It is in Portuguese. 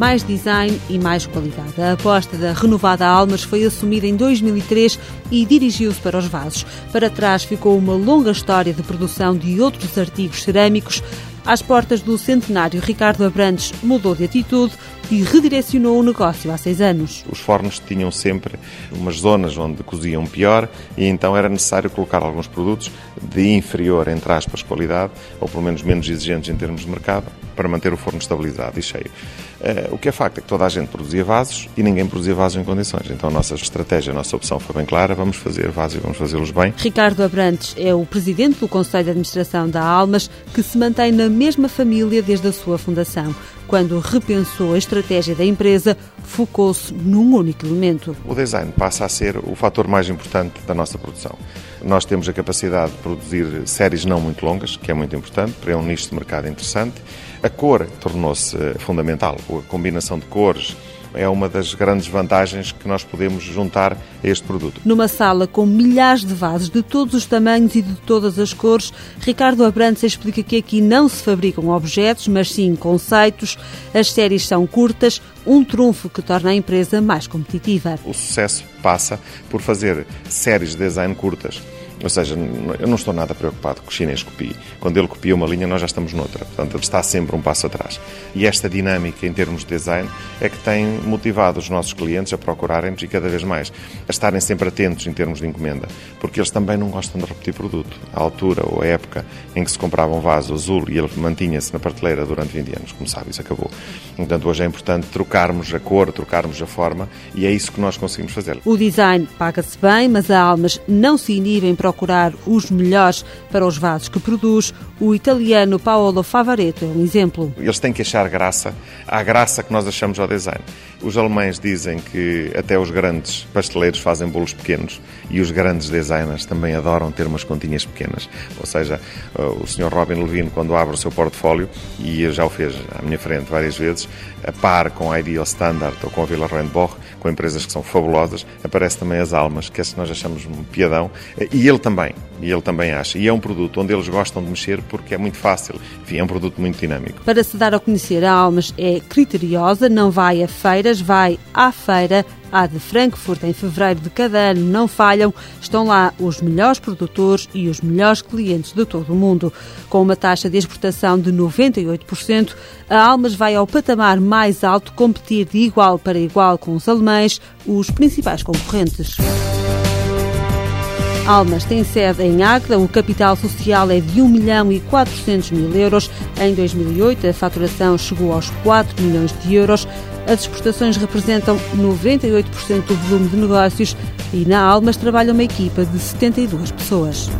mais design e mais qualidade. A aposta da renovada Almas foi assumida em 2003 e dirigiu-se para os vasos. Para trás ficou uma longa história de produção de outros artigos cerâmicos. Às portas do centenário, Ricardo Abrantes mudou de atitude e redirecionou o negócio há seis anos. Os fornos tinham sempre umas zonas onde coziam pior e então era necessário colocar alguns produtos de inferior, entre aspas, qualidade, ou pelo menos menos exigentes em termos de mercado, para manter o forno estabilizado e cheio. Uh, o que é facto é que toda a gente produzia vasos e ninguém produzia vasos em condições. Então a nossa estratégia, a nossa opção foi bem clara, vamos fazer vasos e vamos fazê-los bem. Ricardo Abrantes é o presidente do Conselho de Administração da Almas, que se mantém na mesma família desde a sua fundação. Quando repensou a estratégia da empresa, focou-se num único elemento. O design passa a ser o fator mais importante da nossa produção. Nós temos a capacidade de produzir séries não muito longas, que é muito importante, para um nicho de mercado interessante. A cor tornou-se eh, fundamental, a combinação de cores, é uma das grandes vantagens que nós podemos juntar a este produto. Numa sala com milhares de vasos de todos os tamanhos e de todas as cores, Ricardo Abrantes explica que aqui não se fabricam objetos, mas sim conceitos. As séries são curtas, um trunfo que torna a empresa mais competitiva. O sucesso passa por fazer séries de design curtas ou seja, eu não estou nada preocupado que o chinês copie. Quando ele copia uma linha, nós já estamos noutra. Portanto, ele está sempre um passo atrás. E esta dinâmica em termos de design é que tem motivado os nossos clientes a procurarem-nos e cada vez mais a estarem sempre atentos em termos de encomenda, porque eles também não gostam de repetir produto. A altura ou a época em que se comprava um vaso azul e ele mantinha-se na prateleira durante 20 anos, como sabe, isso acabou. Portanto, hoje é importante trocarmos a cor, trocarmos a forma e é isso que nós conseguimos fazer. O design paga-se bem, mas a Almas não se inibem para procurar os melhores para os vasos que produz. O italiano Paolo Favaretto é um exemplo. Eles têm que achar graça à graça que nós achamos ao design. Os alemães dizem que até os grandes pasteleiros fazem bolos pequenos e os grandes designers também adoram ter umas continhas pequenas. Ou seja, o Sr. Robin Levine, quando abre o seu portfólio, e já o fez à minha frente várias vezes, a par com a Ideal Standard ou com a Villa Boch, com empresas que são fabulosas, aparece também as almas, que é se nós achamos um piadão, e ele também, e ele também acha. E é um produto onde eles gostam de mexer porque é muito fácil. Enfim, é um produto muito dinâmico. Para se dar a conhecer, a Almas é criteriosa, não vai a feiras, vai à feira a de Frankfurt em fevereiro de cada ano não falham. Estão lá os melhores produtores e os melhores clientes de todo o mundo. Com uma taxa de exportação de 98%, a Almas vai ao patamar mais alto competir de igual para igual com os alemães, os principais concorrentes. Almas tem sede em Águeda, o capital social é de 1 milhão e 400 mil euros. Em 2008, a faturação chegou aos 4 milhões de euros. As exportações representam 98% do volume de negócios e na Almas trabalha uma equipa de 72 pessoas.